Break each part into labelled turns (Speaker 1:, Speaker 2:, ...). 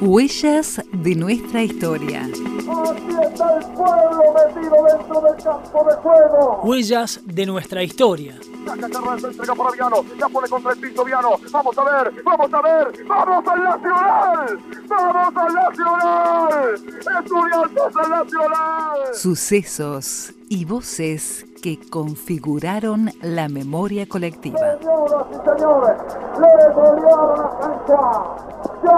Speaker 1: Huellas de nuestra historia.
Speaker 2: Aquí está el pueblo metido dentro del campo de juego.
Speaker 3: Huellas de nuestra historia.
Speaker 2: Saca Carranza, entrega para Viano. La pone contra el piso Viano. Vamos a ver, vamos a ver. ¡Vamos al Nacional! ¡Vamos al Nacional! ¡Estudiantes al Nacional!
Speaker 1: Sucesos y voces que configuraron la memoria colectiva.
Speaker 2: Señoras y señores, le golearon a San Juan. Se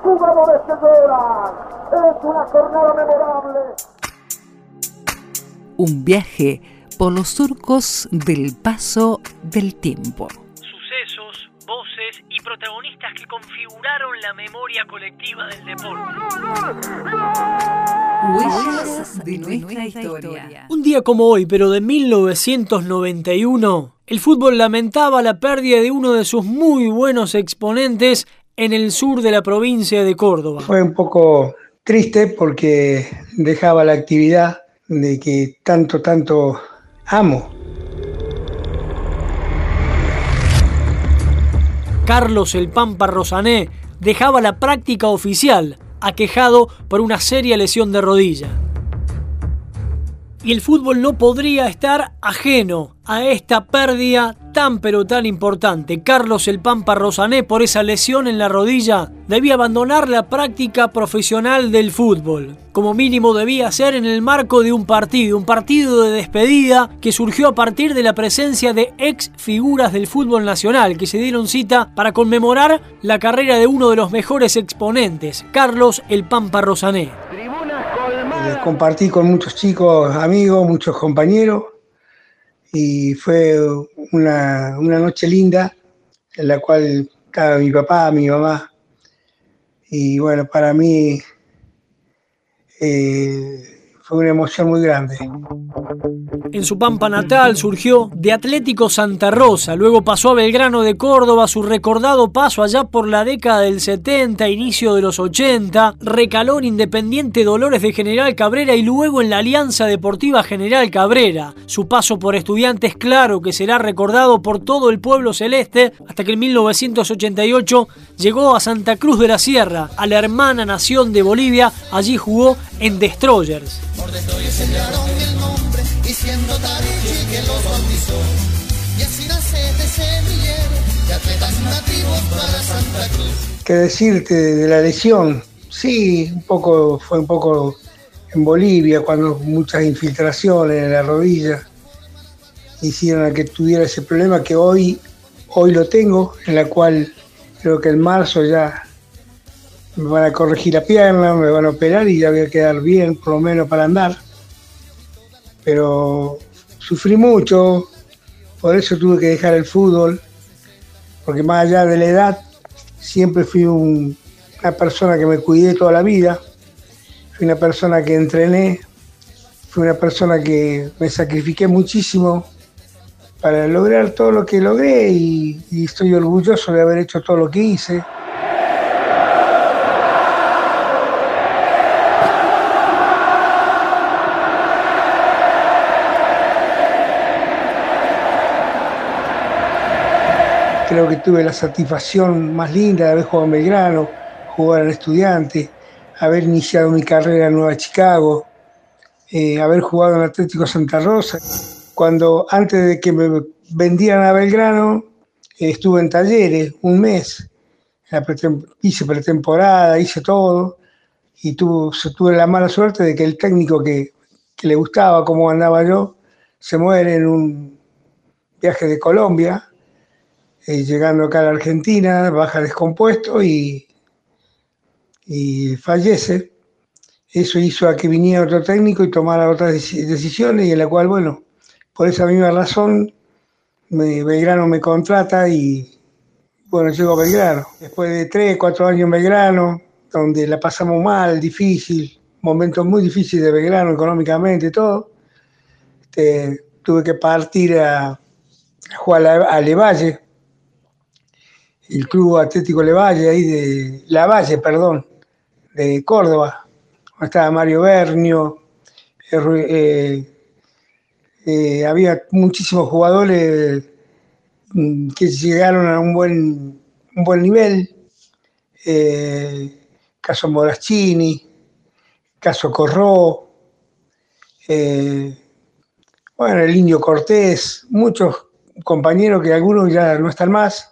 Speaker 2: jugadores que lloran. Es una jornada memorable.
Speaker 1: Un viaje por los surcos del paso del tiempo.
Speaker 3: Sucesos, voces y protagonistas que configuraron la memoria colectiva del deporte.
Speaker 1: Huellas de nuestra historia.
Speaker 3: Un día como hoy, pero de 1991, el fútbol lamentaba la pérdida de uno de sus muy buenos exponentes en el sur de la provincia de Córdoba.
Speaker 4: Fue un poco triste porque dejaba la actividad de que tanto, tanto amo.
Speaker 3: Carlos el Pampa Rosané dejaba la práctica oficial, aquejado por una seria lesión de rodilla. Y el fútbol no podría estar ajeno a esta pérdida tan pero tan importante. Carlos el Pampa Rosané, por esa lesión en la rodilla, debía abandonar la práctica profesional del fútbol. Como mínimo debía ser en el marco de un partido, un partido de despedida que surgió a partir de la presencia de ex figuras del fútbol nacional que se dieron cita para conmemorar la carrera de uno de los mejores exponentes, Carlos el Pampa Rosané.
Speaker 4: Compartí con muchos chicos, amigos, muchos compañeros. Y fue una, una noche linda en la cual estaba mi papá, mi mamá. Y bueno, para mí eh, fue una emoción muy grande.
Speaker 3: En su pampa natal surgió de Atlético Santa Rosa, luego pasó a Belgrano de Córdoba, su recordado paso allá por la década del 70, inicio de los 80, recaló en Independiente Dolores de General Cabrera y luego en la Alianza Deportiva General Cabrera. Su paso por estudiantes claro que será recordado por todo el pueblo celeste hasta que en 1988 llegó a Santa Cruz de la Sierra, a la hermana nación de Bolivia, allí jugó en Destroyers.
Speaker 5: Cruz.
Speaker 4: ¿Qué decirte de la lesión? Sí, un poco, fue un poco en Bolivia, cuando muchas infiltraciones en la rodilla hicieron a que tuviera ese problema que hoy, hoy lo tengo, en la cual creo que en marzo ya me van a corregir la pierna, me van a operar y ya voy a quedar bien, por lo menos para andar. Pero sufrí mucho, por eso tuve que dejar el fútbol, porque más allá de la edad, siempre fui un- una persona que me cuidé toda la vida, fui una persona que entrené, fui una persona que me sacrifiqué muchísimo para lograr todo lo que logré y estoy orgulloso de haber hecho todo lo que hice. Creo que tuve la satisfacción más linda de haber jugado en Belgrano, jugar en Estudiante, haber iniciado mi carrera en Nueva Chicago, eh, haber jugado en Atlético Santa Rosa. Cuando antes de que me vendieran a Belgrano, eh, estuve en talleres un mes, La pretem- hice pretemporada, hice todo, y tuvo, se- tuve la mala suerte de que el técnico que, que le gustaba cómo andaba yo, se muere en un viaje de Colombia, eh, llegando acá a la Argentina, baja descompuesto y, y fallece. Eso hizo a que viniera otro técnico y tomara otras deci- decisiones y en la cual, bueno, por esa misma razón, me- Belgrano me contrata y, bueno, llego a Belgrano. Después de tres, cuatro años en Belgrano, donde la pasamos mal, difícil, momentos muy difíciles de Belgrano económicamente y todo, este, tuve que partir a, a jugar a, a Levalle, el Club Atlético Levalle, ahí de La Valle, perdón, de Córdoba, donde estaba Mario Bernio, eh, eh, eh, había muchísimos jugadores mm, que llegaron a un buen, un buen nivel. Caso Moraschini, caso Corró, bueno, el Indio Cortés, muchos compañeros que algunos ya no están más,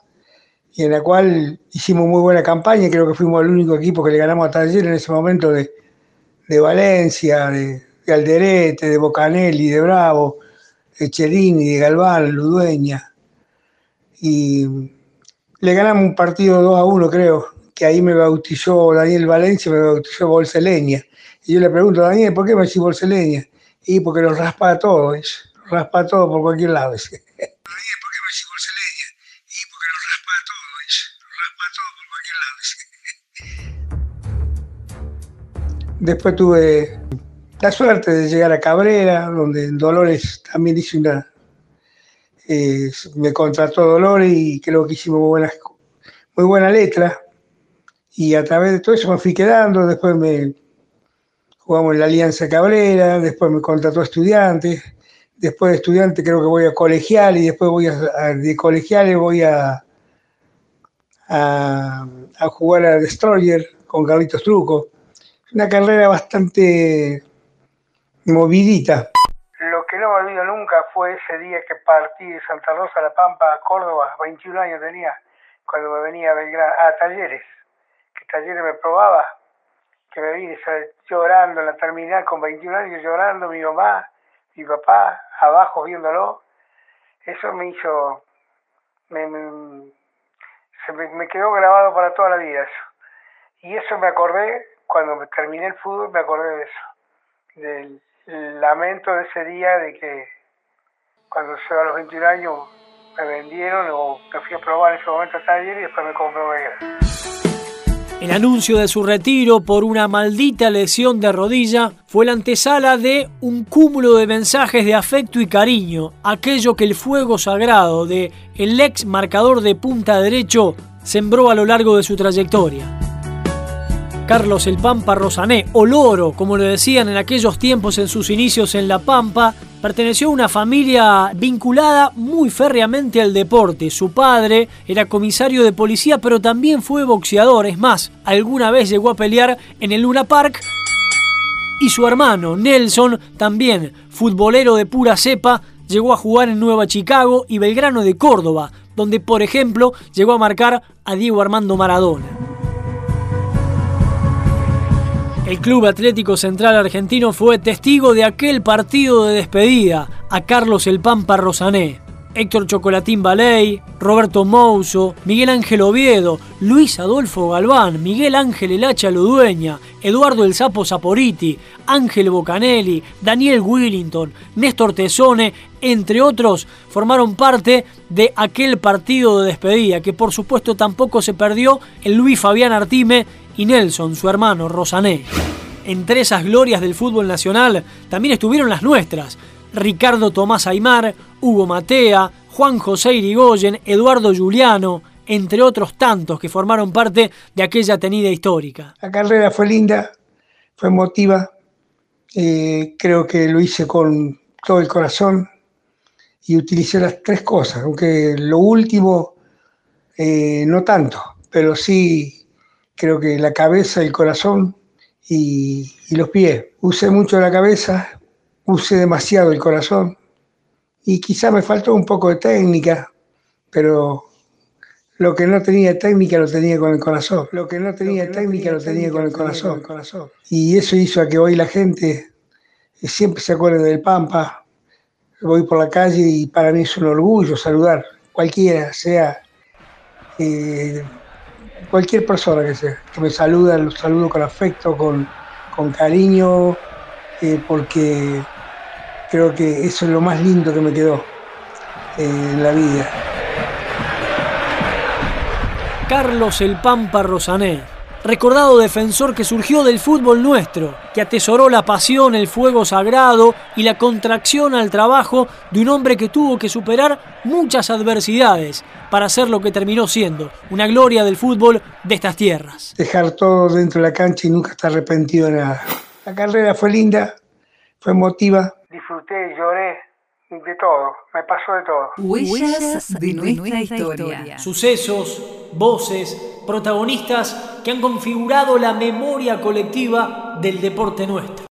Speaker 4: y en la cual hicimos muy buena campaña, creo que fuimos el único equipo que le ganamos a Taller en ese momento de, Valencia, de, Alderete, de Bocanelli, de Bravo, de Cherini, de Galván, Ludueña. Y le ganamos un partido 2 a 1, creo, que ahí me bautizó Daniel Valencia, me bautizó Bolseleña. Y yo le pregunto, Daniel, ¿por qué me decís Bolseleña? Y porque nos raspa todo, raspa todo por cualquier lado. ¿por Después tuve la suerte de llegar a Cabrera, donde Dolores también hizo una... Eh, me contrató Dolores y creo que hicimos muy, buenas, muy buena letra. Y a través de todo eso me fui quedando, después me jugamos en la Alianza Cabrera, después me contrató a estudiantes, después de estudiante creo que voy a colegial y después voy a, de colegiales voy a, a, jugar a Destroyer con Carlitos Truco. Una carrera bastante movidita. Lo que no me olvido nunca fue ese día que partí de Santa Rosa La Pampa a Córdoba, 21 años tenía, cuando me venía a, a Talleres, que Talleres me probaba que me vine llorando en la terminal con 21 años, llorando, mi mamá, mi papá, abajo viéndolo. Eso me hizo, me, se me, quedó grabado para toda la vida eso. Y eso me acordé, cuando me terminé el fútbol, me acordé de eso, del lamento de ese día de que cuando se a los 21 años me vendieron o me fui a probar en ese momento a taller y después me compró Vega.
Speaker 3: El anuncio de su retiro por una maldita lesión de rodilla fue la antesala de un cúmulo de mensajes de afecto y cariño, aquello que el fuego sagrado de el ex marcador de punta derecho sembró a lo largo de su trayectoria. Carlos el Pampa Rosané, o Loro, como le decían en aquellos tiempos en sus inicios en La Pampa, perteneció a una familia vinculada muy férreamente al deporte. Su padre era comisario de policía, pero también fue boxeador. Es más, alguna vez llegó a pelear en el Luna Park. Y su hermano, Nelson, también futbolero de pura cepa, llegó a jugar en Nueva Chicago y Belgrano de Córdoba, donde, por ejemplo, llegó a marcar a Diego Armando Maradona. El Club Atlético Central Argentino fue testigo de aquel partido de despedida a Carlos El Pampa Rosané. Héctor Chocolatín Baley, Roberto Mouso, Miguel Ángel Oviedo, Luis Adolfo Galván, Miguel Ángel El Hacha Ludueña, Eduardo El Sapo Saporiti, Ángel Bocanelli, Daniel Willington, Néstor Tesone, entre otros, formaron parte de aquel partido de despedida, que por supuesto tampoco se perdió el Luis Fabián Artime y Nelson, su hermano, Rosané. Entre esas glorias del fútbol nacional también estuvieron las nuestras. Ricardo Tomás Aymar, Hugo Matea, Juan José Irigoyen, Eduardo Juliano, entre otros tantos que formaron parte de aquella tenida histórica.
Speaker 4: La carrera fue linda, fue emotiva, eh, creo que lo hice con todo el corazón y utilicé las tres cosas, aunque lo último eh, no tanto, pero sí creo que la cabeza, el corazón y, los pies. Usé mucho la cabeza, usé demasiado el corazón y quizá me faltó un poco de técnica, pero lo que no tenía técnica lo tenía con el corazón. Lo que no tenía técnica lo tenía con el corazón. Y eso hizo a que hoy la gente siempre se acuerde del Pampa. Voy por la calle y para mí es un orgullo saludar cualquiera, sea eh, cualquier persona que sea, que me saluda, lo saludo con afecto, con, cariño, eh, porque creo que eso es lo más lindo que me quedó eh, en la vida.
Speaker 3: Carlos El Pampa Rosané recordado defensor que surgió del fútbol nuestro, que atesoró la pasión, el fuego sagrado y la contracción al trabajo de un hombre que tuvo que superar muchas adversidades para ser lo que terminó siendo, una gloria del fútbol de estas tierras.
Speaker 4: Dejar todo dentro de la cancha y nunca estar arrepentido de nada. La carrera fue linda, fue emotiva. Disfruté, lloré, de todo, me pasó de todo.
Speaker 1: Huellas de nuestra historia.
Speaker 3: Sucesos, voces, protagonistas que han configurado la memoria colectiva del deporte nuestro.